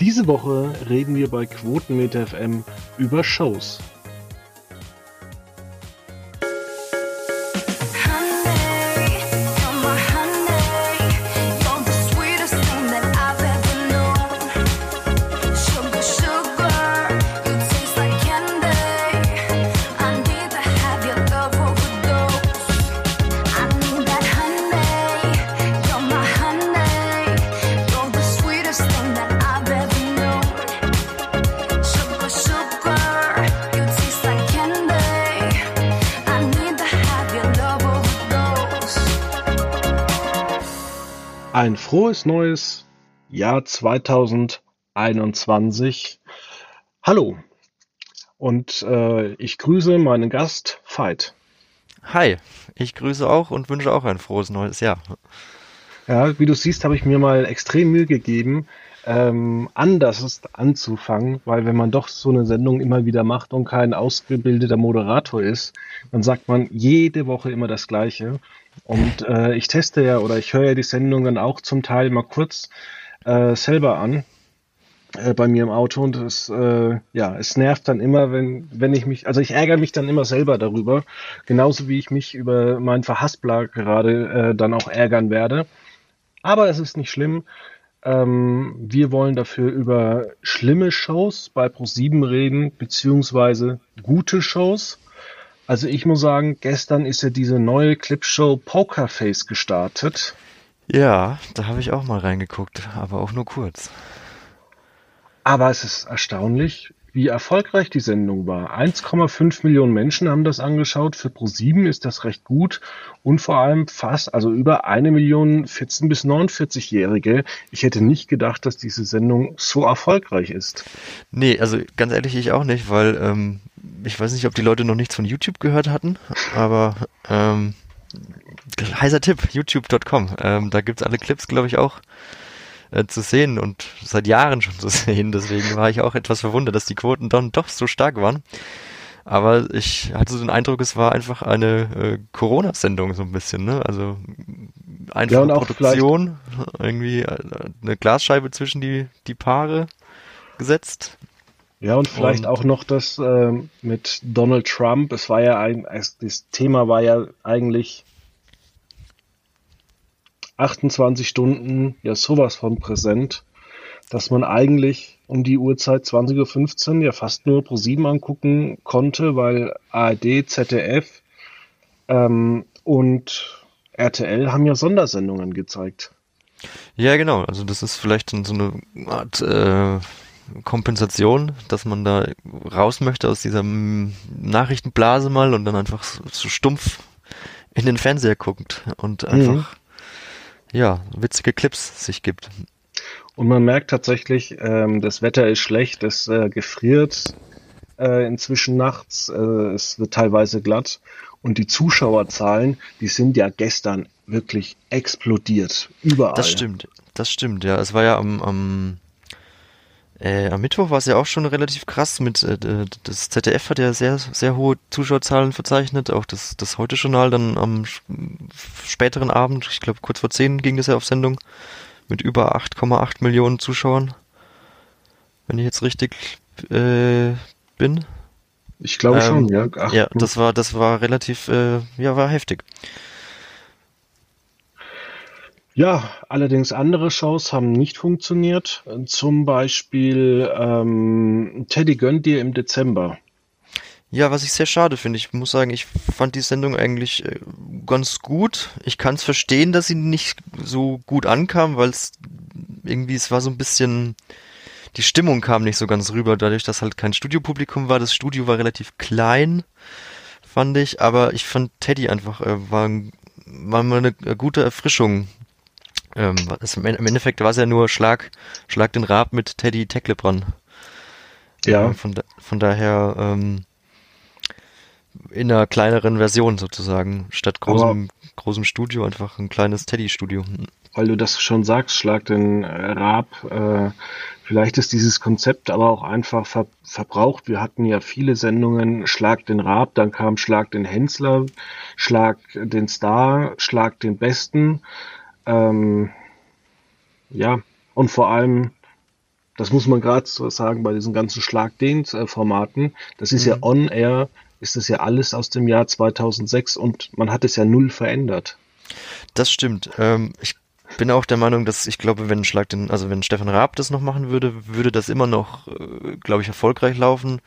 Diese Woche reden wir bei Quotenmeter FM über Shows. Frohes neues Jahr 2021. Hallo und äh, ich grüße meinen Gast Veit. Hi, ich grüße auch und wünsche auch ein frohes neues Jahr. Ja, wie du siehst, habe ich mir mal extrem Mühe gegeben, ähm, anders anzufangen, weil wenn man doch so eine Sendung immer wieder macht und kein ausgebildeter Moderator ist, dann sagt man jede Woche immer das Gleiche. Und äh, ich teste ja oder ich höre ja die Sendung dann auch zum Teil mal kurz äh, selber an äh, bei mir im Auto und es äh, ja es nervt dann immer, wenn wenn ich mich also ich ärgere mich dann immer selber darüber, genauso wie ich mich über meinen Verhaspler gerade äh, dann auch ärgern werde. Aber es ist nicht schlimm. Ähm, wir wollen dafür über schlimme Shows bei Pro7 reden, beziehungsweise gute Shows. Also ich muss sagen, gestern ist ja diese neue Clipshow Pokerface gestartet. Ja, da habe ich auch mal reingeguckt, aber auch nur kurz. Aber es ist erstaunlich, wie erfolgreich die Sendung war. 1,5 Millionen Menschen haben das angeschaut. Für Pro7 ist das recht gut. Und vor allem fast, also über eine Million 14- bis 49-Jährige. Ich hätte nicht gedacht, dass diese Sendung so erfolgreich ist. Nee, also ganz ehrlich, ich auch nicht, weil ähm, ich weiß nicht, ob die Leute noch nichts von YouTube gehört hatten, aber ähm, heißer Tipp, youtube.com. Ähm, da es alle Clips, glaube ich, auch äh, zu sehen und seit Jahren schon zu sehen. Deswegen war ich auch etwas verwundert, dass die Quoten dann doch so stark waren. Aber ich hatte so den Eindruck, es war einfach eine äh, Corona-Sendung so ein bisschen, ne? Also einfach ja, Produktion, irgendwie äh, eine Glasscheibe zwischen die, die Paare gesetzt. Ja, und vielleicht und, auch noch das äh, mit Donald Trump. Es war ja ein, das Thema war ja eigentlich 28 Stunden ja sowas von präsent, dass man eigentlich um die Uhrzeit 20.15 Uhr ja fast nur pro 7 angucken konnte, weil ARD, ZDF ähm, und RTL haben ja Sondersendungen gezeigt. Ja, genau. Also das ist vielleicht so eine Art äh, Kompensation, dass man da raus möchte aus dieser Nachrichtenblase mal und dann einfach so stumpf in den Fernseher guckt und einfach mhm ja, witzige Clips sich gibt. Und man merkt tatsächlich, ähm, das Wetter ist schlecht, es äh, gefriert äh, inzwischen nachts, äh, es wird teilweise glatt und die Zuschauerzahlen, die sind ja gestern wirklich explodiert, überall. Das stimmt, das stimmt, ja. Es war ja am, am äh, am Mittwoch war es ja auch schon relativ krass mit äh, das ZDF hat ja sehr sehr hohe Zuschauerzahlen verzeichnet, auch das das Heute Journal dann am späteren Abend, ich glaube kurz vor zehn ging das ja auf Sendung mit über 8,8 Millionen Zuschauern. Wenn ich jetzt richtig äh, bin. Ich glaube ähm, schon, ja. Ach, ja, das war das war relativ äh, ja war heftig. Ja, allerdings andere Shows haben nicht funktioniert. Zum Beispiel ähm, Teddy gönnt dir im Dezember. Ja, was ich sehr schade finde. Ich muss sagen, ich fand die Sendung eigentlich äh, ganz gut. Ich kann es verstehen, dass sie nicht so gut ankam, weil es irgendwie, es war so ein bisschen, die Stimmung kam nicht so ganz rüber, dadurch, dass halt kein Studiopublikum war. Das Studio war relativ klein, fand ich, aber ich fand Teddy einfach, äh, war, war mal eine, eine gute Erfrischung ähm, es, Im Endeffekt war es ja nur Schlag, Schlag den Rab mit Teddy Tecklebrand. Ja. Ähm, von, von daher ähm, in einer kleineren Version sozusagen. Statt großem, großem Studio einfach ein kleines Teddy-Studio. Weil du das schon sagst, Schlag den äh, Rab. Äh, vielleicht ist dieses Konzept aber auch einfach ver verbraucht. Wir hatten ja viele Sendungen, Schlag den Rab, dann kam Schlag den Hensler, Schlag den Star, Schlag den Besten. Ähm, ja, und vor allem das muss man gerade so sagen bei diesen ganzen Schlag-Den-Formaten. Das ist mhm. ja on-air, ist das ja alles aus dem Jahr 2006 und man hat es ja null verändert. Das stimmt. Ähm, ich bin auch der Meinung, dass ich glaube, wenn Schlag den, also wenn Stefan Raab das noch machen würde, würde das immer noch, äh, glaube ich, erfolgreich laufen,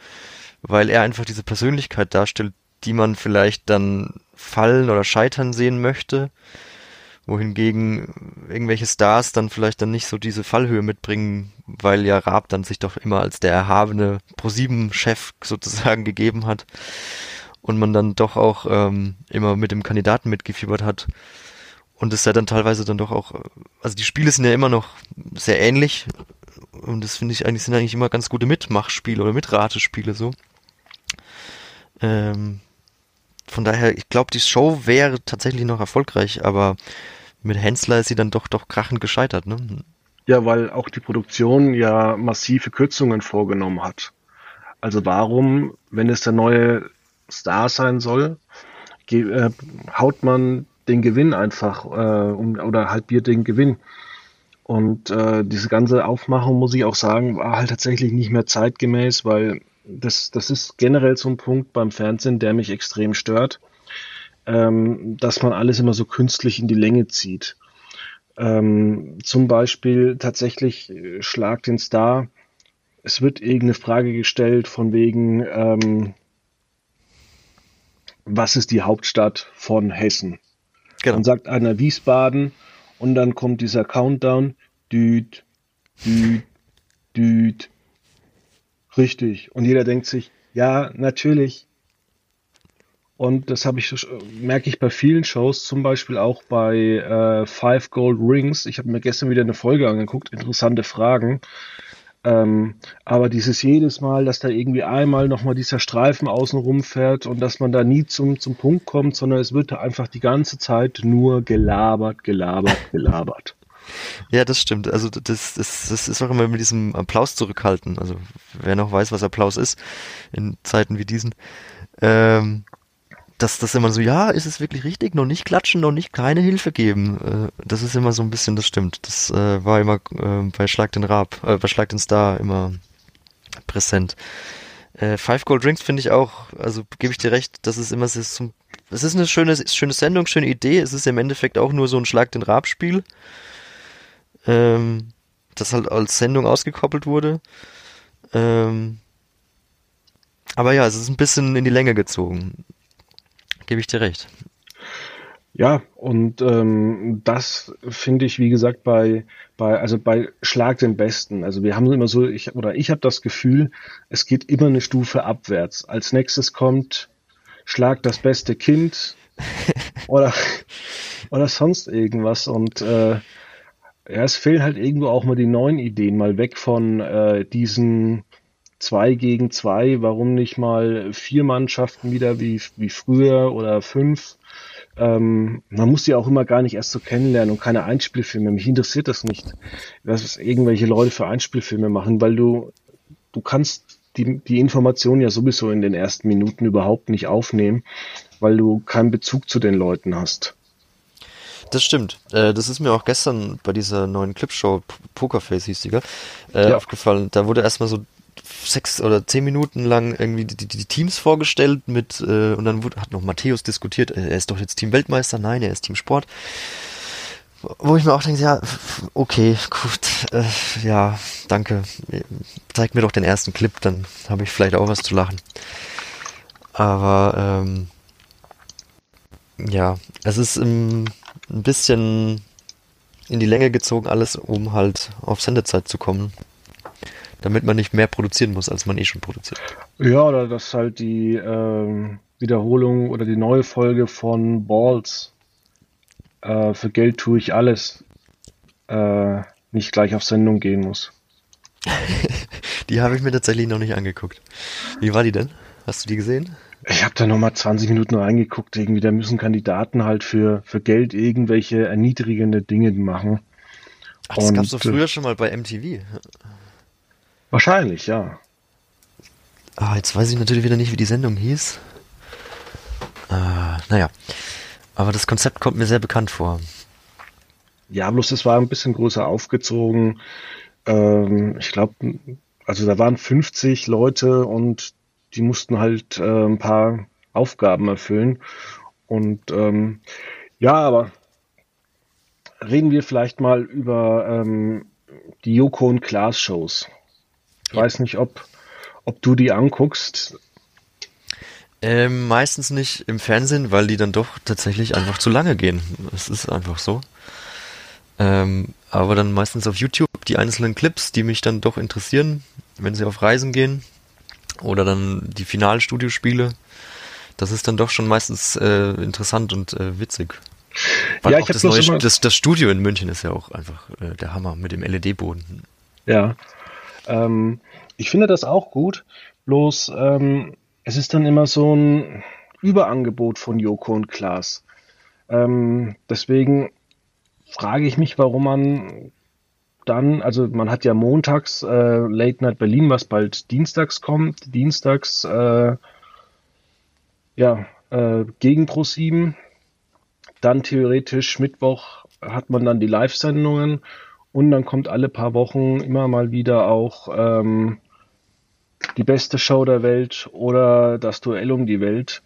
weil er einfach diese Persönlichkeit darstellt, die man vielleicht dann fallen oder scheitern sehen möchte wohingegen irgendwelche Stars dann vielleicht dann nicht so diese Fallhöhe mitbringen, weil ja Raab dann sich doch immer als der erhabene Pro-7-Chef sozusagen gegeben hat und man dann doch auch ähm, immer mit dem Kandidaten mitgefiebert hat und es ja dann teilweise dann doch auch, also die Spiele sind ja immer noch sehr ähnlich und das finde ich eigentlich sind eigentlich immer ganz gute Mitmachspiele oder Mitratespiele so. Ähm, von daher, ich glaube, die Show wäre tatsächlich noch erfolgreich, aber mit Hensler ist sie dann doch doch krachend gescheitert, ne? Ja, weil auch die Produktion ja massive Kürzungen vorgenommen hat. Also warum, wenn es der neue Star sein soll, äh, haut man den Gewinn einfach äh, um, oder halbiert den Gewinn. Und äh, diese ganze Aufmachung, muss ich auch sagen, war halt tatsächlich nicht mehr zeitgemäß, weil das, das ist generell so ein Punkt beim Fernsehen, der mich extrem stört, ähm, dass man alles immer so künstlich in die Länge zieht. Ähm, zum Beispiel tatsächlich äh, Schlag den Star. Es wird irgendeine Frage gestellt von wegen, ähm, was ist die Hauptstadt von Hessen? Genau. Dann sagt einer Wiesbaden und dann kommt dieser Countdown. Düt, düt, düt, Richtig. Und jeder denkt sich, ja, natürlich. Und das habe ich merke ich bei vielen Shows, zum Beispiel auch bei äh, Five Gold Rings. Ich habe mir gestern wieder eine Folge angeguckt, interessante Fragen. Ähm, aber dieses jedes Mal, dass da irgendwie einmal nochmal dieser Streifen außen rumfährt und dass man da nie zum, zum Punkt kommt, sondern es wird da einfach die ganze Zeit nur gelabert, gelabert, gelabert. Ja, das stimmt. Also das, das, das ist auch immer mit diesem Applaus zurückhalten. Also wer noch weiß, was Applaus ist in Zeiten wie diesen. Ähm, dass das immer so, ja, ist es wirklich richtig? Noch nicht klatschen, noch nicht keine Hilfe geben. Äh, das ist immer so ein bisschen, das stimmt. Das äh, war immer äh, bei Schlag den Rab, äh, bei Schlag den Star immer präsent. Äh, Five Gold Rings finde ich auch, also gebe ich dir recht, das ist immer so, es ist eine schöne, schöne Sendung, schöne Idee. Es ist im Endeffekt auch nur so ein Schlag den Rab Spiel ähm, das halt als Sendung ausgekoppelt wurde. Ähm, aber ja, es ist ein bisschen in die Länge gezogen. Gebe ich dir recht. Ja, und ähm, das finde ich, wie gesagt, bei, bei, also bei Schlag den Besten. Also wir haben immer so, ich, oder ich habe das Gefühl, es geht immer eine Stufe abwärts. Als nächstes kommt Schlag das beste Kind oder, oder sonst irgendwas. Und äh, ja, es fehlen halt irgendwo auch mal die neuen Ideen, mal weg von äh, diesen zwei gegen zwei, warum nicht mal vier Mannschaften wieder wie, wie früher oder fünf. Ähm, man muss die auch immer gar nicht erst so kennenlernen und keine Einspielfilme. Mich interessiert das nicht, was irgendwelche Leute für Einspielfilme machen, weil du, du kannst die, die Information ja sowieso in den ersten Minuten überhaupt nicht aufnehmen, weil du keinen Bezug zu den Leuten hast. Das stimmt. Äh, das ist mir auch gestern bei dieser neuen Clipshow, Pokerface hieß die, gell? Äh, ja. aufgefallen. Da wurde erstmal so sechs oder zehn Minuten lang irgendwie die, die, die Teams vorgestellt mit äh, und dann wurde, hat noch Matthäus diskutiert, äh, er ist doch jetzt Team Weltmeister, nein, er ist Team Sport. Wo ich mir auch denke, ja, okay, gut, äh, ja, danke. Zeig mir doch den ersten Clip, dann habe ich vielleicht auch was zu lachen. Aber ähm, ja, es ist im ein bisschen in die Länge gezogen alles, um halt auf Sendezeit zu kommen. Damit man nicht mehr produzieren muss, als man eh schon produziert. Ja, oder dass halt die ähm, Wiederholung oder die neue Folge von Balls äh, für Geld tue ich alles äh, nicht gleich auf Sendung gehen muss. die habe ich mir tatsächlich noch nicht angeguckt. Wie war die denn? Hast du die gesehen? Ich habe da nochmal 20 Minuten reingeguckt, irgendwie, da müssen Kandidaten halt für, für Geld irgendwelche erniedrigende Dinge machen. Ach, das gab es doch früher schon mal bei MTV. Wahrscheinlich, ja. Ah, jetzt weiß ich natürlich wieder nicht, wie die Sendung hieß. Äh, naja. Aber das Konzept kommt mir sehr bekannt vor. Ja, bloß es war ein bisschen größer aufgezogen. Ähm, ich glaube, also da waren 50 Leute und die mussten halt äh, ein paar Aufgaben erfüllen. Und ähm, ja, aber reden wir vielleicht mal über ähm, die Joko und Klaas Shows. Ich ja. weiß nicht, ob, ob du die anguckst. Ähm, meistens nicht im Fernsehen, weil die dann doch tatsächlich einfach zu lange gehen. Es ist einfach so. Ähm, aber dann meistens auf YouTube die einzelnen Clips, die mich dann doch interessieren, wenn sie auf Reisen gehen. Oder dann die Finalstudiospiele. Das ist dann doch schon meistens äh, interessant und äh, witzig. Weil ja, ich das, neue, das, das Studio in München ist ja auch einfach äh, der Hammer mit dem LED-Boden. Ja. Ähm, ich finde das auch gut. Bloß ähm, es ist dann immer so ein Überangebot von Joko und Klaas. Ähm, deswegen frage ich mich, warum man dann, also man hat ja montags äh, Late Night Berlin, was bald dienstags kommt, dienstags äh, ja äh, gegen Pro 7, dann theoretisch Mittwoch hat man dann die Live-Sendungen. Und dann kommt alle paar Wochen immer mal wieder auch ähm, die beste Show der Welt oder das Duell um die Welt.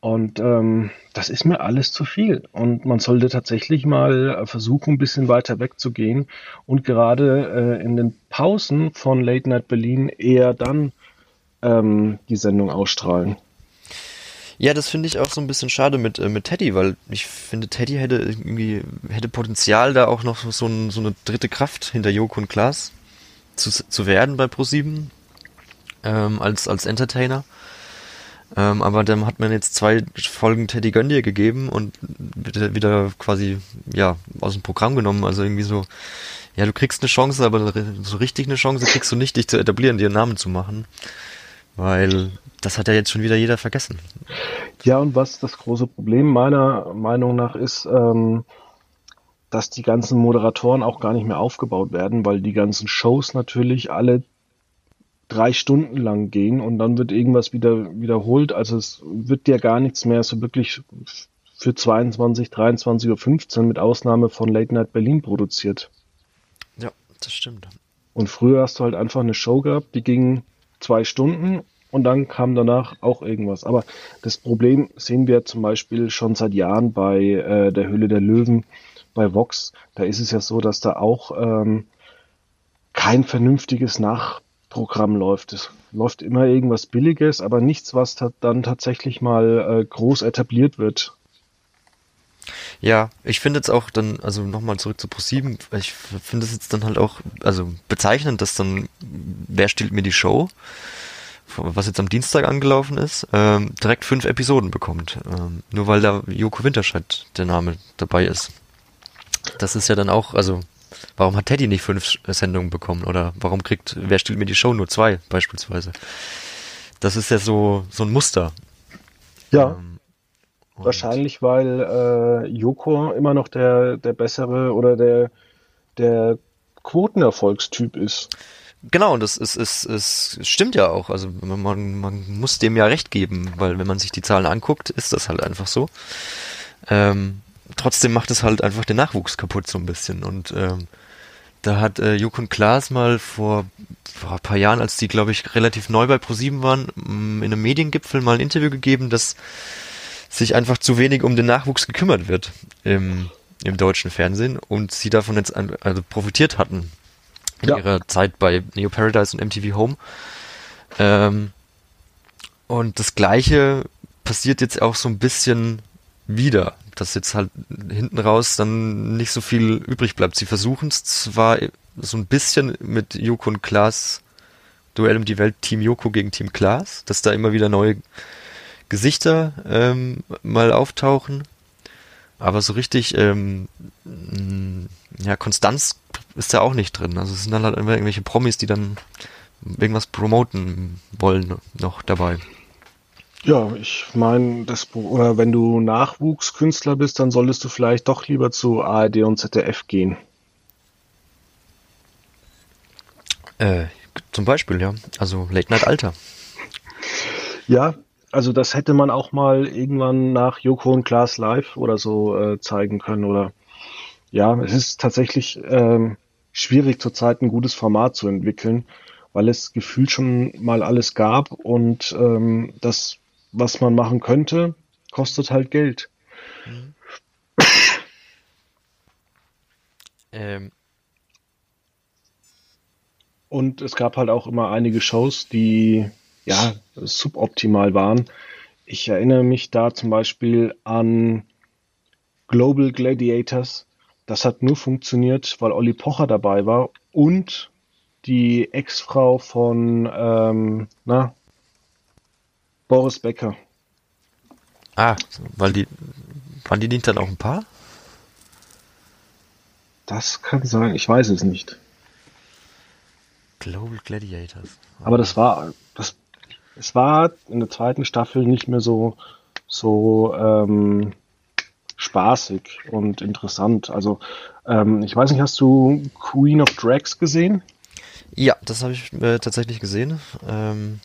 Und ähm, das ist mir alles zu viel. Und man sollte tatsächlich mal äh, versuchen, ein bisschen weiter wegzugehen und gerade äh, in den Pausen von Late Night Berlin eher dann ähm, die Sendung ausstrahlen. Ja, das finde ich auch so ein bisschen schade mit, äh, mit Teddy, weil ich finde, Teddy hätte irgendwie, hätte Potenzial, da auch noch so, ein, so eine dritte Kraft hinter Joko und Klaas zu, zu werden bei Pro7 ähm, als, als Entertainer. Ähm, aber dann hat man jetzt zwei Folgen Teddy Göndir gegeben und wieder, quasi ja aus dem Programm genommen. Also irgendwie so, ja, du kriegst eine Chance, aber so richtig eine Chance kriegst du nicht, dich zu etablieren, dir einen Namen zu machen. Weil das hat ja jetzt schon wieder jeder vergessen. Ja, und was das große Problem meiner Meinung nach ist, ähm, dass die ganzen Moderatoren auch gar nicht mehr aufgebaut werden, weil die ganzen Shows natürlich alle drei Stunden lang gehen und dann wird irgendwas wieder wiederholt. Also es wird ja gar nichts mehr so wirklich für 22, 23.15 Uhr mit Ausnahme von Late Night Berlin produziert. Ja, das stimmt. Und früher hast du halt einfach eine Show gehabt, die ging zwei Stunden und dann kam danach auch irgendwas. Aber das Problem sehen wir zum Beispiel schon seit Jahren bei äh, der Höhle der Löwen, bei Vox. Da ist es ja so, dass da auch ähm, kein vernünftiges Nach Programm läuft. Es läuft immer irgendwas Billiges, aber nichts, was dann tatsächlich mal äh, groß etabliert wird. Ja, ich finde jetzt auch dann, also nochmal zurück zu Pro7, ich finde es jetzt dann halt auch, also bezeichnend, dass dann, wer stiehlt mir die Show, was jetzt am Dienstag angelaufen ist, ähm, direkt fünf Episoden bekommt. Ähm, nur weil da Joko Winterscheid der Name dabei ist. Das ist ja dann auch, also Warum hat Teddy nicht fünf Sendungen bekommen? Oder warum kriegt, wer stellt mir die Show nur zwei, beispielsweise? Das ist ja so, so ein Muster. Ja. Ähm, wahrscheinlich, weil äh, Joko immer noch der, der bessere oder der, der Quotenerfolgstyp ist. Genau, und das ist, ist, ist, stimmt ja auch. Also man, man muss dem ja recht geben, weil wenn man sich die Zahlen anguckt, ist das halt einfach so. Ähm, trotzdem macht es halt einfach den Nachwuchs kaputt so ein bisschen. Und ähm, da hat äh, Juk und Klaas mal vor, vor ein paar Jahren, als die, glaube ich, relativ neu bei ProSieben waren, mm, in einem Mediengipfel mal ein Interview gegeben, dass sich einfach zu wenig um den Nachwuchs gekümmert wird im, im deutschen Fernsehen und sie davon jetzt also profitiert hatten in ja. ihrer Zeit bei Neo Paradise und MTV Home. Ähm, und das gleiche passiert jetzt auch so ein bisschen wieder, dass jetzt halt hinten raus dann nicht so viel übrig bleibt. Sie versuchen es zwar so ein bisschen mit Joko und Klaas Duell um die Welt, Team Joko gegen Team Klaas, dass da immer wieder neue Gesichter ähm, mal auftauchen. Aber so richtig, ähm, ja, Konstanz ist da auch nicht drin. Also es sind dann halt immer irgendwelche Promis, die dann irgendwas promoten wollen noch dabei. Ja, ich meine, wenn du Nachwuchskünstler bist, dann solltest du vielleicht doch lieber zu ARD und ZDF gehen. Äh, zum Beispiel, ja. Also Late Night Alter. Ja, also das hätte man auch mal irgendwann nach Joko und Klaas Live oder so äh, zeigen können. Oder ja, es ist tatsächlich ähm, schwierig zurzeit ein gutes Format zu entwickeln, weil es gefühlt schon mal alles gab und ähm, das, was man machen könnte, kostet halt Geld. Mhm. Ähm. Und es gab halt auch immer einige Shows, die ja suboptimal waren. Ich erinnere mich da zum Beispiel an Global Gladiators. Das hat nur funktioniert, weil Olli Pocher dabei war und die Ex-Frau von ähm, na, Boris Becker. Ah, weil die waren die nicht dann auch ein Paar? Das kann sein, ich weiß es nicht. Global Gladiators. Aber das war, das, es war in der zweiten Staffel nicht mehr so, so ähm, spaßig und interessant. Also, ähm, ich weiß nicht, hast du Queen of Drags gesehen? Ja, das habe ich äh, tatsächlich gesehen. Ähm,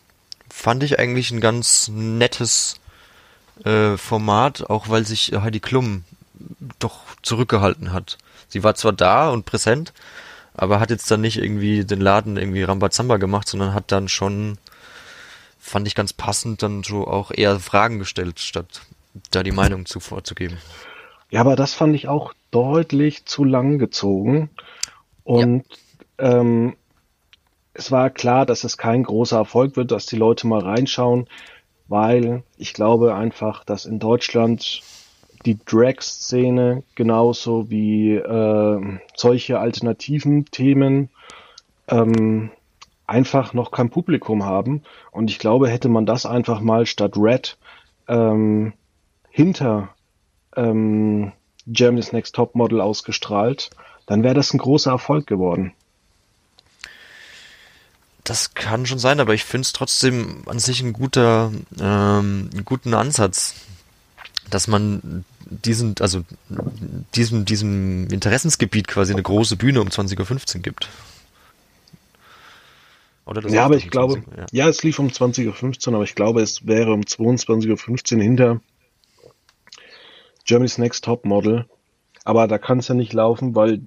fand ich eigentlich ein ganz nettes äh, Format, auch weil sich Heidi Klum doch zurückgehalten hat. Sie war zwar da und präsent, aber hat jetzt dann nicht irgendwie den Laden irgendwie Rambazamba gemacht, sondern hat dann schon, fand ich ganz passend, dann so auch eher Fragen gestellt, statt da die Meinung zu vorzugeben. Ja, aber das fand ich auch deutlich zu lang gezogen. Und ja. ähm, es war klar, dass es kein großer Erfolg wird, dass die Leute mal reinschauen, weil ich glaube einfach, dass in Deutschland die Drag-Szene genauso wie äh, solche alternativen Themen ähm, einfach noch kein Publikum haben. Und ich glaube, hätte man das einfach mal statt Red ähm, hinter ähm, Germany's Next Top Model ausgestrahlt, dann wäre das ein großer Erfolg geworden. Das kann schon sein, aber ich finde es trotzdem an sich ein guter, ähm, einen guten Ansatz, dass man diesen, also diesem, diesem Interessensgebiet quasi eine große Bühne um 20.15 Uhr gibt. Oder ja, aber ich glaube, 20, ja. ja. es lief um 20.15 Uhr, aber ich glaube, es wäre um 22.15 Uhr hinter Germany's Next Top Model. Aber da kann es ja nicht laufen, weil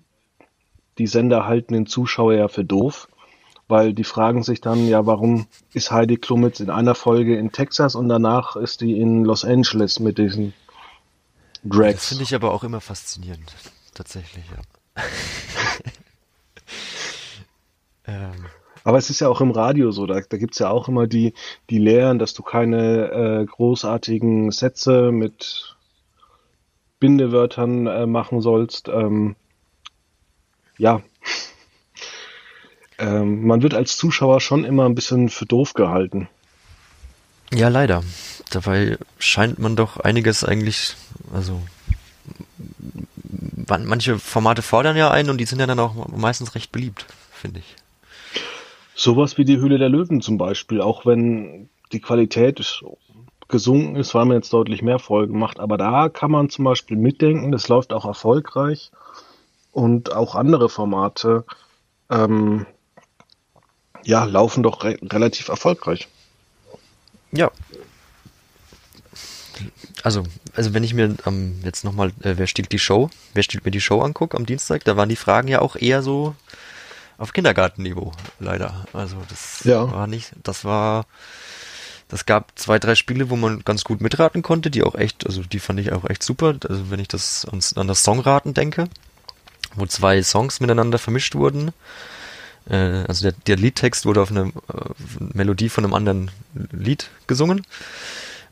die Sender halten den Zuschauer ja für doof. Weil die fragen sich dann, ja, warum ist Heidi Klum jetzt in einer Folge in Texas und danach ist die in Los Angeles mit diesen Drags. Das finde ich aber auch immer faszinierend, tatsächlich, ja. ähm. Aber es ist ja auch im Radio so, da, da gibt es ja auch immer die, die Lehren, dass du keine äh, großartigen Sätze mit Bindewörtern äh, machen sollst. Ähm, ja. Ähm, man wird als Zuschauer schon immer ein bisschen für doof gehalten. Ja, leider. Dabei scheint man doch einiges eigentlich, also manche Formate fordern ja ein und die sind ja dann auch meistens recht beliebt, finde ich. Sowas wie die Höhle der Löwen zum Beispiel, auch wenn die Qualität gesunken ist, weil man jetzt deutlich mehr Folgen macht, aber da kann man zum Beispiel mitdenken, das läuft auch erfolgreich und auch andere Formate ähm, ja, laufen doch re relativ erfolgreich. Ja, also, also wenn ich mir ähm, jetzt nochmal, äh, wer stiehlt die Show, wer stiehlt mir die Show angucke am Dienstag, da waren die Fragen ja auch eher so auf Kindergartenniveau, leider. Also das ja. war nicht, das war, das gab zwei, drei Spiele, wo man ganz gut mitraten konnte, die auch echt, also die fand ich auch echt super. Also wenn ich das an, an das Songraten denke, wo zwei Songs miteinander vermischt wurden. Äh, also der, der Liedtext wurde auf eine äh, Melodie von einem anderen Lied gesungen.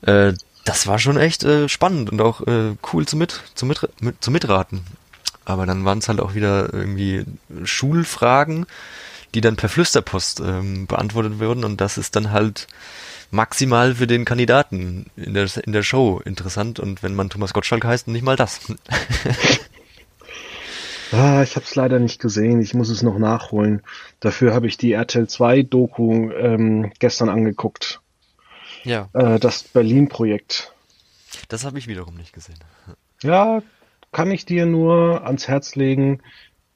Äh, das war schon echt spannend und auch cool zum, mit, zum, mit, zum Mitraten. Aber dann waren es halt auch wieder irgendwie Schulfragen, die dann per Flüsterpost ähm, beantwortet wurden und das ist dann halt maximal für den Kandidaten in der, in der Show interessant und wenn man Thomas Gottschalk heißt, nicht mal das. ah, ich habe es leider nicht gesehen, ich muss es noch nachholen. Dafür habe ich die RTL 2 Doku ähm, gestern angeguckt. Ja. Äh, das Berlin-Projekt. Das habe ich wiederum nicht gesehen. Ja, kann ich dir nur ans Herz legen.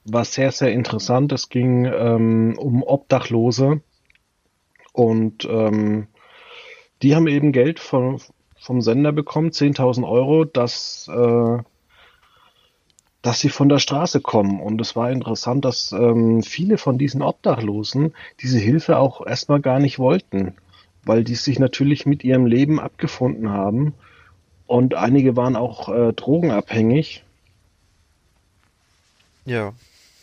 War sehr, sehr interessant. Es ging ähm, um Obdachlose. Und ähm, die haben eben Geld von, vom Sender bekommen, 10.000 Euro, dass äh, dass sie von der Straße kommen. Und es war interessant, dass ähm, viele von diesen Obdachlosen diese Hilfe auch erstmal gar nicht wollten, weil die sich natürlich mit ihrem Leben abgefunden haben. Und einige waren auch äh, drogenabhängig. Ja.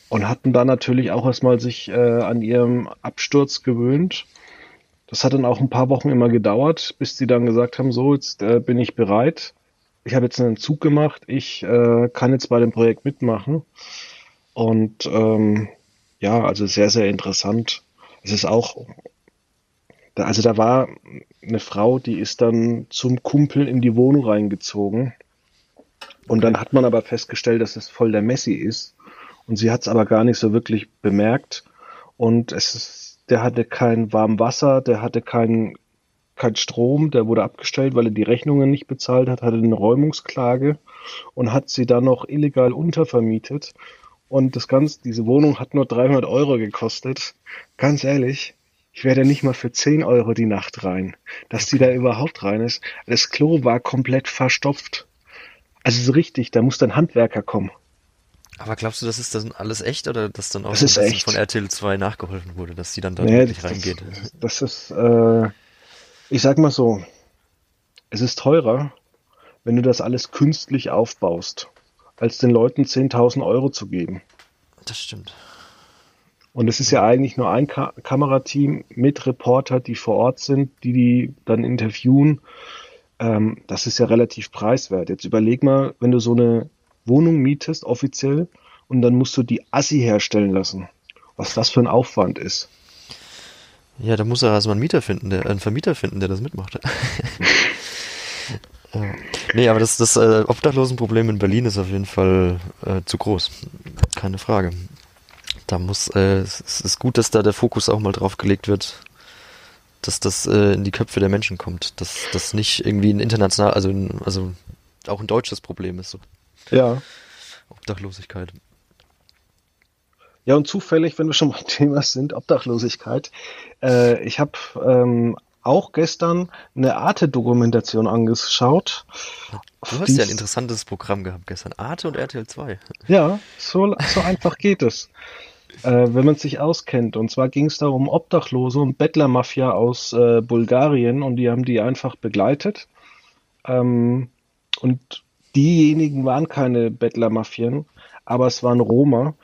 Und hatten dann natürlich auch erstmal sich äh, an ihrem Absturz gewöhnt. Das hat dann auch ein paar Wochen immer gedauert, bis sie dann gesagt haben, so, jetzt äh, bin ich bereit ich habe jetzt einen Zug gemacht, ich äh, kann jetzt bei dem Projekt mitmachen. Und ähm, ja, also sehr, sehr interessant. Es ist auch, also da war eine Frau, die ist dann zum Kumpel in die Wohnung reingezogen. Und dann hat man aber festgestellt, dass es voll der Messi ist. Und sie hat es aber gar nicht so wirklich bemerkt. Und es ist, der hatte kein warm Wasser, der hatte kein kein Strom, der wurde abgestellt, weil er die Rechnungen nicht bezahlt hat, hatte eine Räumungsklage und hat sie dann noch illegal untervermietet. Und das Ganze, diese Wohnung hat nur 300 Euro gekostet. Ganz ehrlich, ich werde nicht mal für 10 Euro die Nacht rein. Dass die da überhaupt rein ist. Das Klo war komplett verstopft. Also so richtig, da muss dann Handwerker kommen. Aber glaubst du, das ist dann alles echt oder dass dann auch das von RTL 2 nachgeholfen wurde, dass die dann da nee, wirklich das, reingeht? Das ist, äh, ich sag mal so, es ist teurer, wenn du das alles künstlich aufbaust, als den Leuten 10.000 Euro zu geben. Das stimmt. Und es ist ja eigentlich nur ein Ka Kamerateam mit Reporter, die vor Ort sind, die die dann interviewen. Ähm, das ist ja relativ preiswert. Jetzt überleg mal, wenn du so eine Wohnung mietest, offiziell, und dann musst du die Assi herstellen lassen. Was das für ein Aufwand ist. Ja, da muss er erstmal einen Mieter finden, der, einen Vermieter finden, der das mitmacht. ja. Nee, aber das, das äh, Obdachlosenproblem in Berlin ist auf jeden Fall äh, zu groß. Keine Frage. Da muss, äh, es ist gut, dass da der Fokus auch mal drauf gelegt wird, dass das äh, in die Köpfe der Menschen kommt. Dass das nicht irgendwie ein international, also, ein, also auch ein deutsches Problem ist. So. Ja. Obdachlosigkeit. Ja, und zufällig, wenn wir schon beim Thema sind, Obdachlosigkeit. Äh, ich habe ähm, auch gestern eine Arte-Dokumentation angeschaut. Du hast ja ein interessantes Programm gehabt gestern. Arte und RTL 2. Ja, so, so einfach geht es. Äh, wenn man sich auskennt. Und zwar ging es da um Obdachlose und Bettlermafia aus äh, Bulgarien und die haben die einfach begleitet. Ähm, und diejenigen waren keine Bettlermafien, aber es waren Roma,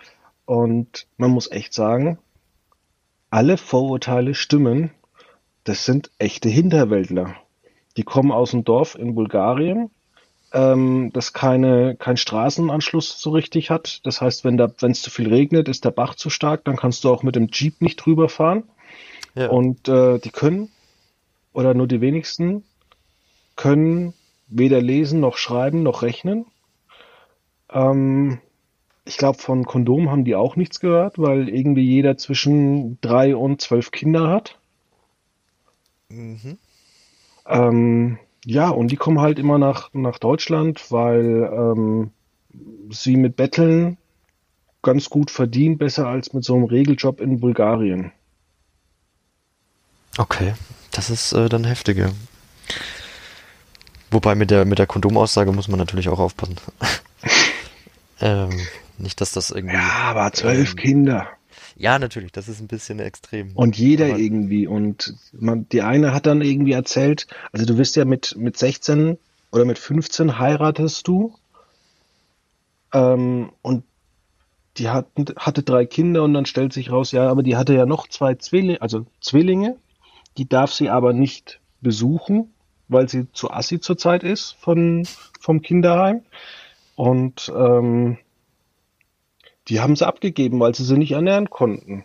und man muss echt sagen, alle Vorurteile stimmen. Das sind echte Hinterwäldler. Die kommen aus dem Dorf in Bulgarien, ähm, das keine, kein Straßenanschluss so richtig hat. Das heißt, wenn es zu viel regnet, ist der Bach zu stark, dann kannst du auch mit dem Jeep nicht drüber fahren. Ja. Und äh, die können, oder nur die wenigsten, können weder lesen noch schreiben noch rechnen. Ähm, ich glaube, von Kondom haben die auch nichts gehört, weil irgendwie jeder zwischen drei und zwölf Kinder hat. Mhm. Ähm, ja, und die kommen halt immer nach, nach Deutschland, weil ähm, sie mit Betteln ganz gut verdienen, besser als mit so einem Regeljob in Bulgarien. Okay, das ist äh, dann heftiger. Wobei mit der, mit der Kondomaussage muss man natürlich auch aufpassen. ähm, nicht, dass das irgendwie. Ja, aber zwölf ähm, Kinder. Ja, natürlich, das ist ein bisschen extrem. Und jeder aber irgendwie. Und man, die eine hat dann irgendwie erzählt, also du wirst ja mit, mit 16 oder mit 15 heiratest du. Ähm, und die hat, hatte drei Kinder und dann stellt sich raus, ja, aber die hatte ja noch zwei Zwillinge, also Zwillinge, die darf sie aber nicht besuchen, weil sie zu assi zurzeit ist von, vom Kinderheim. Und ähm, die haben sie abgegeben, weil sie sie nicht ernähren konnten.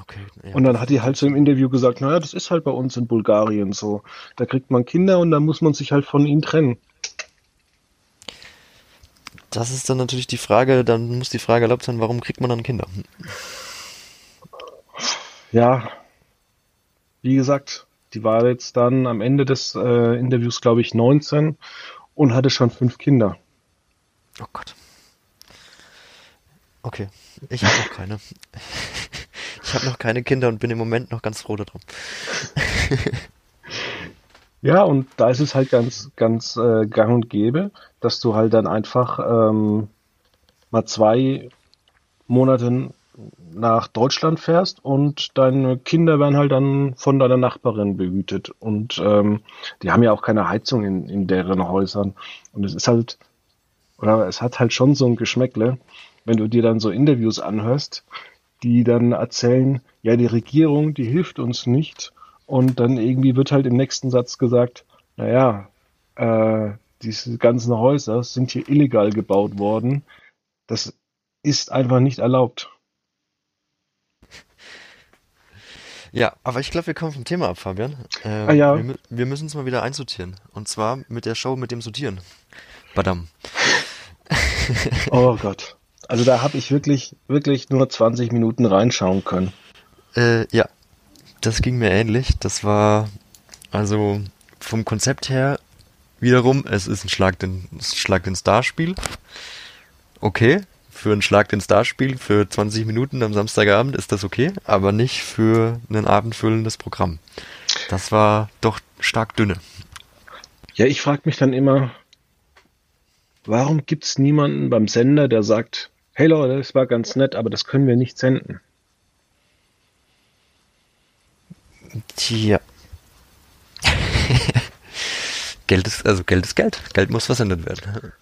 Okay, ja. Und dann hat die halt so im Interview gesagt, naja, das ist halt bei uns in Bulgarien so. Da kriegt man Kinder und dann muss man sich halt von ihnen trennen. Das ist dann natürlich die Frage, dann muss die Frage erlaubt sein, warum kriegt man dann Kinder? Ja, wie gesagt, die war jetzt dann am Ende des äh, Interviews, glaube ich, 19 und hatte schon fünf Kinder. Oh Gott. Okay, ich habe noch keine. Ich habe noch keine Kinder und bin im Moment noch ganz froh darum. Ja, und da ist es halt ganz, ganz äh, gang und gäbe, dass du halt dann einfach ähm, mal zwei Monate nach Deutschland fährst und deine Kinder werden halt dann von deiner Nachbarin behütet. Und ähm, die haben ja auch keine Heizung in, in deren Häusern. Und es ist halt, oder es hat halt schon so ein Geschmäckle, wenn du dir dann so Interviews anhörst, die dann erzählen, ja, die Regierung, die hilft uns nicht. Und dann irgendwie wird halt im nächsten Satz gesagt, naja, äh, diese ganzen Häuser sind hier illegal gebaut worden. Das ist einfach nicht erlaubt. Ja, aber ich glaube, wir kommen vom Thema ab, Fabian. Äh, ah, ja. Wir, wir müssen es mal wieder einsortieren. Und zwar mit der Show mit dem Sortieren. Badam. oh Gott. Also da habe ich wirklich, wirklich nur 20 Minuten reinschauen können. Äh, ja, das ging mir ähnlich. Das war also vom Konzept her wiederum, es ist ein Schlag den, Schlag den Star-Spiel. Okay, für ein Schlag den Star-Spiel für 20 Minuten am Samstagabend ist das okay, aber nicht für ein abendfüllendes Programm. Das war doch stark dünne. Ja, ich frage mich dann immer, warum gibt es niemanden beim Sender, der sagt, hey Leute, das war ganz nett, aber das können wir nicht senden? Tja. Geld ist, also Geld ist Geld. Geld muss versendet werden.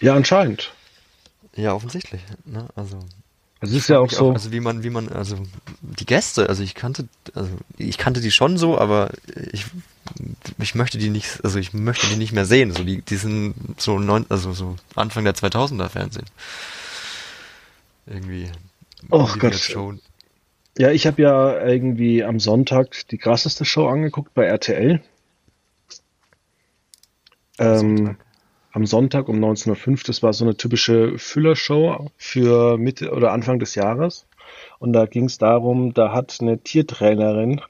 Ja, anscheinend. Ja, offensichtlich. Ne? Also. Es ist ja auch so. Auch, also wie man, wie man, also die Gäste, also ich kannte, also ich kannte die schon so, aber ich, ich möchte die nicht, also ich möchte die nicht mehr sehen. So die, die sind so neun, also so Anfang der 2000er Fernsehen. Irgendwie. Oh Gott. Show. Ja, ich habe ja irgendwie am Sonntag die krasseste Show angeguckt bei RTL. Ähm, am Sonntag um 19.05 Uhr. Das war so eine typische Füllershow für Mitte oder Anfang des Jahres. Und da ging es darum, da hat eine Tiertrainerin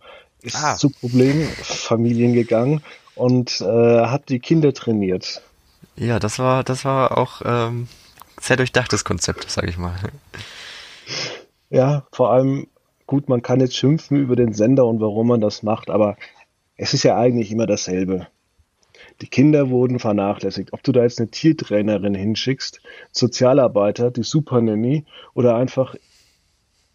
ist ah. zu Problemfamilien gegangen und äh, hat die Kinder trainiert. Ja, das war, das war auch ähm, sehr durchdachtes Konzept, sage ich mal. Ja, vor allem, gut, man kann jetzt schimpfen über den Sender und warum man das macht, aber es ist ja eigentlich immer dasselbe. Die Kinder wurden vernachlässigt. Ob du da jetzt eine Tiertrainerin hinschickst, Sozialarbeiter, die Supernanny oder einfach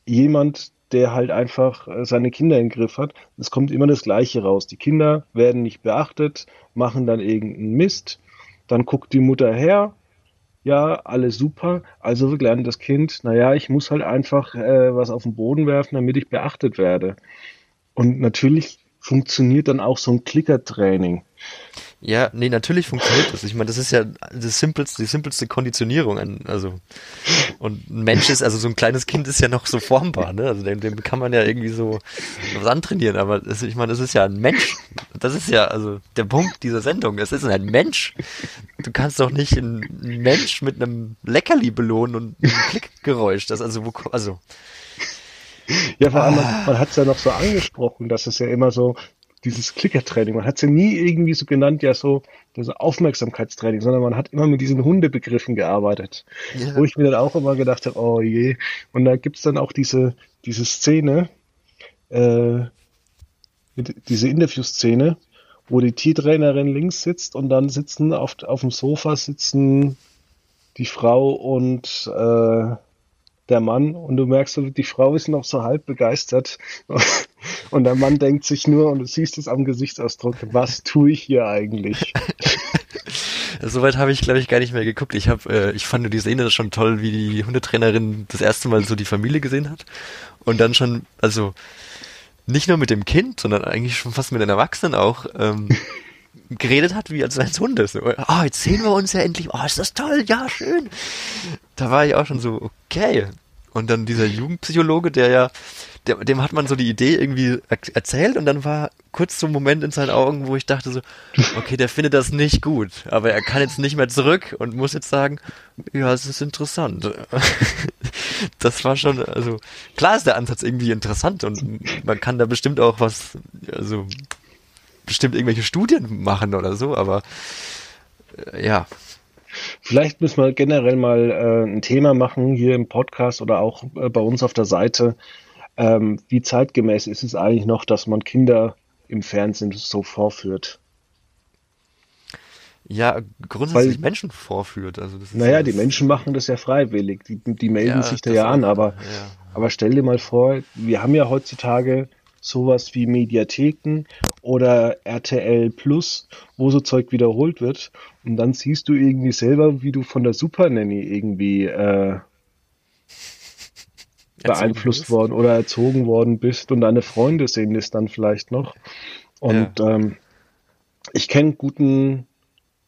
jemand, der halt einfach äh, seine Kinder im Griff hat, es kommt immer das Gleiche raus. Die Kinder werden nicht beachtet, machen dann irgendeinen Mist, dann guckt die Mutter her, ja, alles super, also lernt das Kind, naja, ich muss halt einfach äh, was auf den Boden werfen, damit ich beachtet werde. Und natürlich funktioniert dann auch so ein Klickertraining. Ja, nee, natürlich funktioniert das. Ich meine, das ist ja das simpelste, die simpelste Konditionierung. Also, und ein Mensch ist, also so ein kleines Kind ist ja noch so formbar, ne? Also dem, dem kann man ja irgendwie so was antrainieren, aber das, ich meine, das ist ja ein Mensch. Das ist ja, also der Punkt dieser Sendung. Es ist ein Mensch. Du kannst doch nicht einen Mensch mit einem Leckerli belohnen und einem Klickgeräusch. Das also, wo, also. Ja, vor allem, man, man hat es ja noch so angesprochen, dass es ja immer so, dieses Klickertraining. Man hat es ja nie irgendwie so genannt, ja so, so Aufmerksamkeitstraining, sondern man hat immer mit diesen Hundebegriffen gearbeitet. Ja. Wo ich mir dann auch immer gedacht habe, oh je. Und da gibt's dann auch diese, diese Szene, äh, diese Interviewszene, wo die Tiertrainerin links sitzt und dann sitzen auf, auf dem Sofa sitzen die Frau und äh, der Mann und du merkst, die Frau ist noch so halb begeistert und der Mann denkt sich nur und du siehst es am Gesichtsausdruck, was tue ich hier eigentlich? Soweit habe ich, glaube ich, gar nicht mehr geguckt. Ich habe, äh, ich fand die Szene schon toll, wie die Hundetrainerin das erste Mal so die Familie gesehen hat und dann schon, also nicht nur mit dem Kind, sondern eigentlich schon fast mit den Erwachsenen auch. Ähm, geredet hat, wie als eines Hundes. Ah, oh, jetzt sehen wir uns ja endlich. Oh, ist das toll, ja, schön. Da war ich auch schon so, okay. Und dann dieser Jugendpsychologe, der ja, der, dem hat man so die Idee irgendwie erzählt und dann war kurz so ein Moment in seinen Augen, wo ich dachte so, okay, der findet das nicht gut, aber er kann jetzt nicht mehr zurück und muss jetzt sagen, ja, es ist interessant. Das war schon, also klar ist der Ansatz irgendwie interessant und man kann da bestimmt auch was, also bestimmt irgendwelche Studien machen oder so, aber äh, ja. Vielleicht müssen wir generell mal äh, ein Thema machen hier im Podcast oder auch äh, bei uns auf der Seite. Ähm, wie zeitgemäß ist es eigentlich noch, dass man Kinder im Fernsehen so vorführt? ja, grundsätzlich Weil, Menschen vorführt. Also das ist naja, ja die Menschen machen das ja freiwillig. Die, die melden ja, sich da ja an, aber, ja. aber stell dir mal vor, wir haben ja heutzutage sowas wie Mediatheken oder RTL Plus, wo so Zeug wiederholt wird. Und dann siehst du irgendwie selber, wie du von der Super Nanny irgendwie äh, beeinflusst worden oder erzogen worden bist und deine Freunde sehen das dann vielleicht noch. Und ja. ähm, ich kenne guten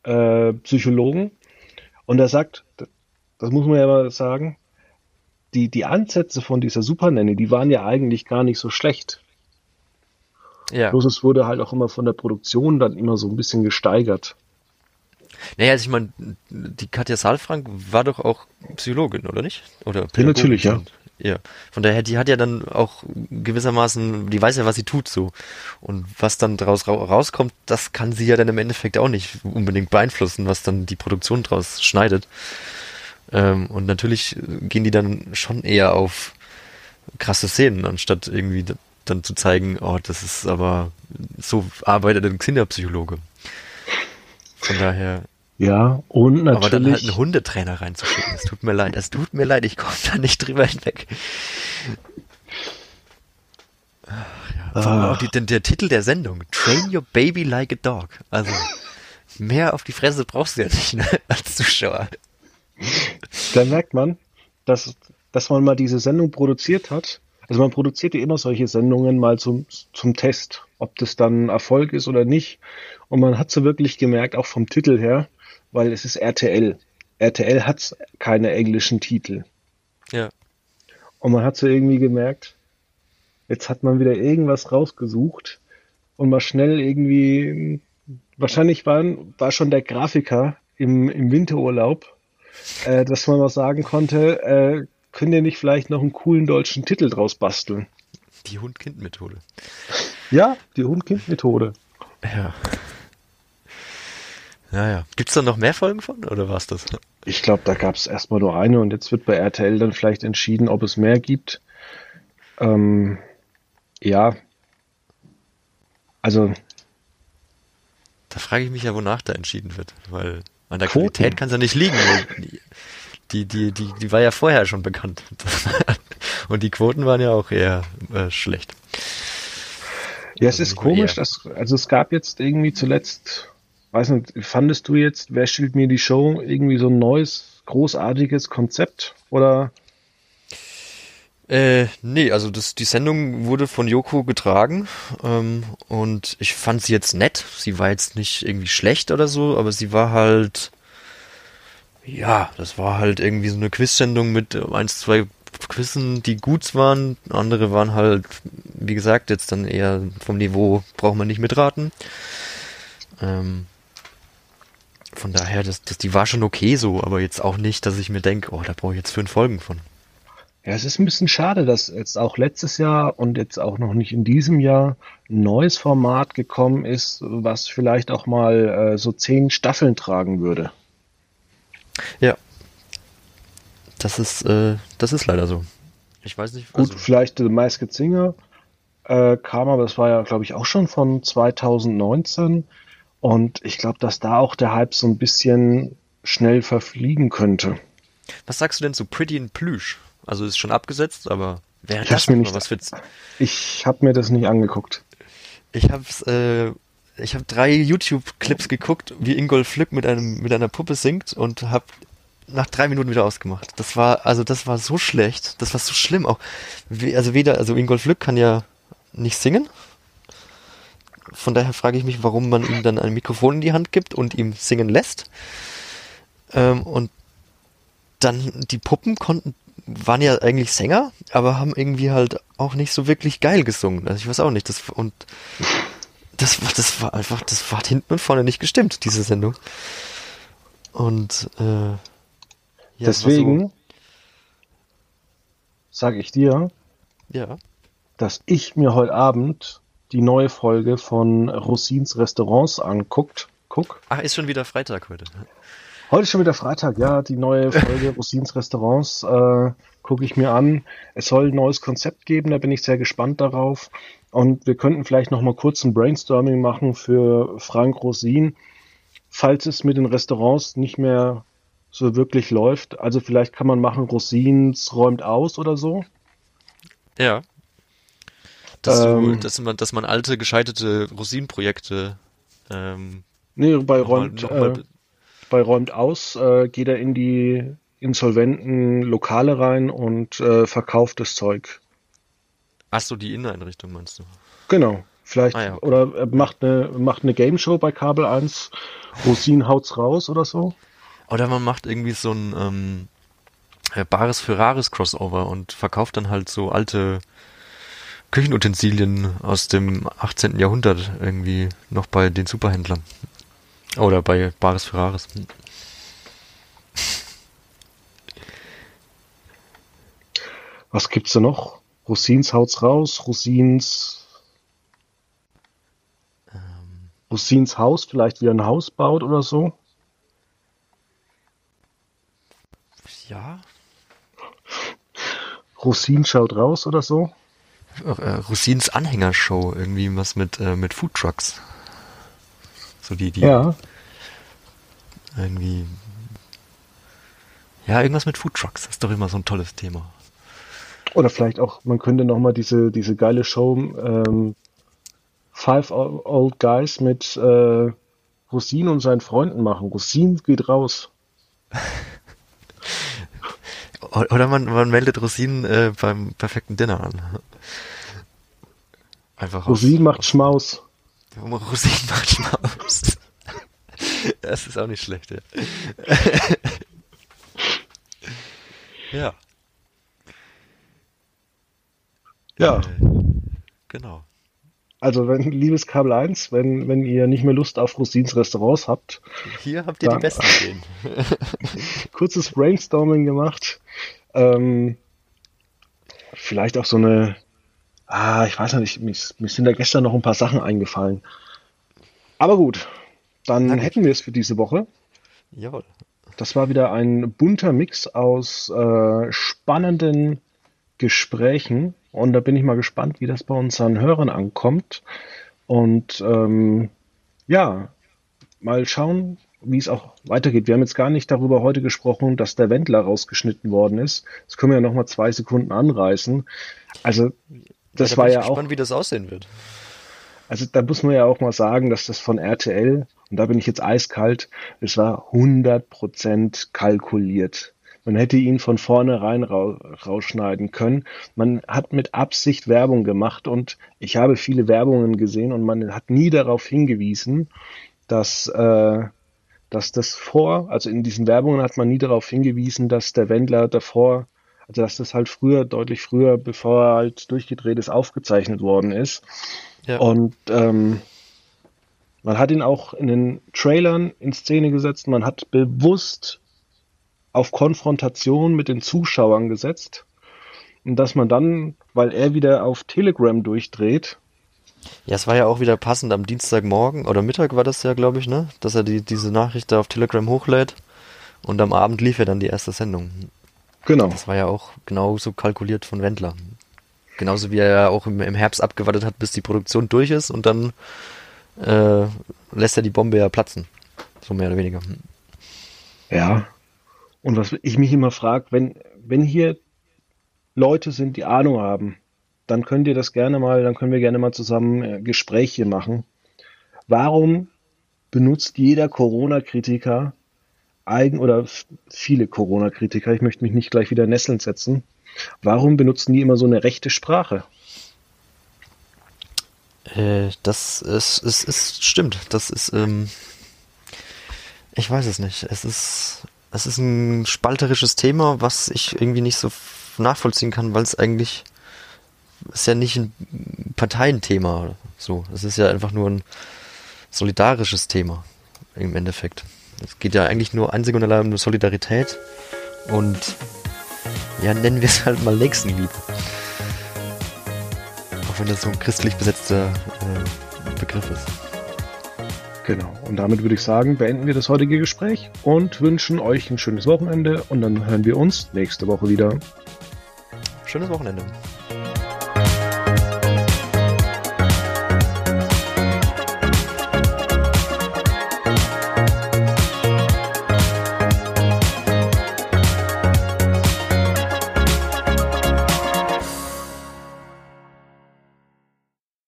äh, Psychologen und er sagt, das muss man ja mal sagen, die, die Ansätze von dieser Super Nanny, die waren ja eigentlich gar nicht so schlecht. Ja. Bloß es wurde halt auch immer von der Produktion dann immer so ein bisschen gesteigert. Naja, also ich meine, die Katja Saalfrank war doch auch Psychologin, oder nicht? Oder ja, natürlich, ja. Ja. Von daher, die hat ja dann auch gewissermaßen, die weiß ja, was sie tut so. Und was dann daraus rauskommt, das kann sie ja dann im Endeffekt auch nicht unbedingt beeinflussen, was dann die Produktion draus schneidet. Ähm, und natürlich gehen die dann schon eher auf krasse Szenen, anstatt irgendwie dann zu zeigen, oh, das ist aber, so arbeitet ein Kinderpsychologe. Von daher. Ja, und natürlich. Aber dann halt einen Hundetrainer reinzuschicken, es tut mir leid, es tut mir leid, ich komme da nicht drüber hinweg. Ach, ja. Auch die, der, der Titel der Sendung, Train Your Baby Like a Dog. Also, mehr auf die Fresse brauchst du ja nicht, ne, als Zuschauer. Da merkt man, dass, dass man mal diese Sendung produziert hat also man produziert ja immer solche Sendungen mal zum, zum Test, ob das dann Erfolg ist oder nicht. Und man hat so wirklich gemerkt, auch vom Titel her, weil es ist RTL. RTL hat keine englischen Titel. Ja. Und man hat so irgendwie gemerkt, jetzt hat man wieder irgendwas rausgesucht und mal schnell irgendwie, wahrscheinlich war, war schon der Grafiker im, im Winterurlaub, äh, dass man mal sagen konnte, äh, können ihr nicht vielleicht noch einen coolen deutschen Titel draus basteln? Die Hund-Kind-Methode. Ja, die Hund-Kind-Methode. Ja. Naja. Gibt es da noch mehr Folgen von oder war es das? Ich glaube, da gab es erstmal nur eine und jetzt wird bei RTL dann vielleicht entschieden, ob es mehr gibt. Ähm, ja. Also. Da frage ich mich ja, wonach da entschieden wird, weil an der Quoten. Qualität kann es ja nicht liegen die, die, die, die war ja vorher schon bekannt. Und die Quoten waren ja auch eher äh, schlecht. Ja, es also ist komisch, dass, also es gab jetzt irgendwie zuletzt, weiß nicht, fandest du jetzt, wer stellt mir die Show, irgendwie so ein neues, großartiges Konzept? Oder? Äh, nee, also das, die Sendung wurde von Joko getragen ähm, und ich fand sie jetzt nett. Sie war jetzt nicht irgendwie schlecht oder so, aber sie war halt ja, das war halt irgendwie so eine Quiz-Sendung mit eins, zwei Quizzen, die gut waren. Andere waren halt, wie gesagt, jetzt dann eher vom Niveau, braucht man nicht mitraten. Ähm, von daher, das, das, die war schon okay so, aber jetzt auch nicht, dass ich mir denke, oh, da brauche ich jetzt fünf Folgen von. Ja, es ist ein bisschen schade, dass jetzt auch letztes Jahr und jetzt auch noch nicht in diesem Jahr ein neues Format gekommen ist, was vielleicht auch mal äh, so zehn Staffeln tragen würde. Ja. Das ist, äh, das ist leider so. Ich weiß nicht. Gut, also, vielleicht The Masked Singer äh, kam, aber das war ja, glaube ich, auch schon von 2019. Und ich glaube, dass da auch der Hype so ein bisschen schnell verfliegen könnte. Was sagst du denn zu Pretty in Plüsch? Also ist schon abgesetzt, aber wäre das mir nicht, was für Ich habe mir das nicht angeguckt. Ich hab's, äh, ich habe drei YouTube-Clips geguckt, wie Ingolf Lück mit einem mit einer Puppe singt und habe nach drei Minuten wieder ausgemacht. Das war also das war so schlecht, das war so schlimm auch. Also weder also Ingolf Lück kann ja nicht singen. Von daher frage ich mich, warum man ihm dann ein Mikrofon in die Hand gibt und ihm singen lässt. Ähm, und dann die Puppen konnten waren ja eigentlich Sänger, aber haben irgendwie halt auch nicht so wirklich geil gesungen. Also ich weiß auch nicht. Das und das war, das war einfach, das war hinten und vorne nicht gestimmt, diese Sendung. Und äh, ja, deswegen so, sage ich dir, ja. dass ich mir heute Abend die neue Folge von Rosins Restaurants anguckt. Guck. Ach, ist schon wieder Freitag heute. Heute ist schon wieder Freitag, ja. Die neue Folge Rosins Restaurants äh, gucke ich mir an. Es soll ein neues Konzept geben, da bin ich sehr gespannt darauf. Und wir könnten vielleicht noch mal kurz ein Brainstorming machen für Frank Rosin. falls es mit den Restaurants nicht mehr so wirklich läuft. Also vielleicht kann man machen, Rosins räumt aus oder so. Ja. Dass, ähm, du, dass, man, dass man alte, gescheiterte Rosinenprojekte ähm, nee, bei räumt, äh, bei räumt aus äh, geht er in die insolventen Lokale rein und äh, verkauft das Zeug. Ach so, die Inneneinrichtung meinst du? Genau. Vielleicht, ah, ja, okay. oder er macht eine, macht eine Game Show bei Kabel 1, Rosin haut's raus oder so. Oder man macht irgendwie so ein ähm, Bares für Rares Crossover und verkauft dann halt so alte Küchenutensilien aus dem 18. Jahrhundert irgendwie noch bei den Superhändlern. Oder bei Bares für Rares. Was gibt's da noch? Rosins haut's raus, Rosins ähm. Rosins Haus vielleicht wieder ein Haus baut oder so. Ja. Rosin schaut raus oder so. Äh, Rosins Anhängershow, irgendwie was mit, äh, mit Foodtrucks. So die, die. Ja. Irgendwie. Ja, irgendwas mit Foodtrucks. Das ist doch immer so ein tolles Thema. Oder vielleicht auch, man könnte nochmal diese, diese geile Show ähm, Five Old Guys mit äh, Rosin und seinen Freunden machen. Rosin geht raus. Oder man, man meldet Rosinen äh, beim perfekten Dinner an. Einfach Rosin aus, macht aus, Schmaus. Rosin macht Schmaus. das ist auch nicht schlecht, ja. ja. Ja. Äh, genau. Also wenn, liebes Kabel 1, wenn, wenn ihr nicht mehr Lust auf Rosins Restaurants habt. Hier habt ihr die besten Ideen. kurzes Brainstorming gemacht. Ähm, vielleicht auch so eine, ah, ich weiß nicht, mir, mir sind da gestern noch ein paar Sachen eingefallen. Aber gut, dann Danke. hätten wir es für diese Woche. Jawohl. Das war wieder ein bunter Mix aus äh, spannenden Gesprächen und da bin ich mal gespannt, wie das bei unseren Hörern ankommt. Und ähm, ja, mal schauen, wie es auch weitergeht. Wir haben jetzt gar nicht darüber heute gesprochen, dass der Wendler rausgeschnitten worden ist. Das können wir ja noch mal zwei Sekunden anreißen. Also das ja, da war ja gespannt, auch. wie das aussehen wird. Also da muss man ja auch mal sagen, dass das von RTL und da bin ich jetzt eiskalt. Es war 100% kalkuliert. Man hätte ihn von vornherein ra rausschneiden können. Man hat mit Absicht Werbung gemacht und ich habe viele Werbungen gesehen und man hat nie darauf hingewiesen, dass, äh, dass das vor, also in diesen Werbungen hat man nie darauf hingewiesen, dass der Wendler davor, also dass das halt früher, deutlich früher, bevor er halt durchgedreht ist, aufgezeichnet worden ist. Ja. Und ähm, man hat ihn auch in den Trailern in Szene gesetzt. Man hat bewusst auf Konfrontation mit den Zuschauern gesetzt. Und dass man dann, weil er wieder auf Telegram durchdreht. Ja, es war ja auch wieder passend am Dienstagmorgen oder Mittag war das ja, glaube ich, ne? Dass er die, diese Nachricht da auf Telegram hochlädt. Und am Abend lief ja dann die erste Sendung. Genau. Das war ja auch genauso kalkuliert von Wendler. Genauso wie er ja auch im, im Herbst abgewartet hat, bis die Produktion durch ist und dann äh, lässt er die Bombe ja platzen. So mehr oder weniger. Ja, und was ich mich immer frage, wenn, wenn hier Leute sind, die Ahnung haben, dann könnt ihr das gerne mal, dann können wir gerne mal zusammen äh, Gespräche machen. Warum benutzt jeder Corona-Kritiker eigen oder viele Corona-Kritiker, ich möchte mich nicht gleich wieder nesseln setzen, warum benutzen die immer so eine rechte Sprache? Äh, das ist, ist, ist, stimmt. Das ist, ähm, ich weiß es nicht. Es ist, es ist ein spalterisches Thema, was ich irgendwie nicht so nachvollziehen kann, weil es eigentlich ist ja nicht ein Parteienthema. So, es ist ja einfach nur ein solidarisches Thema im Endeffekt. Es geht ja eigentlich nur einzig und allein um Solidarität und ja, nennen wir es halt mal Nächstenliebe. Auch wenn das so ein christlich besetzter äh, Begriff ist. Genau. Und damit würde ich sagen, beenden wir das heutige Gespräch und wünschen euch ein schönes Wochenende und dann hören wir uns nächste Woche wieder. Schönes Wochenende.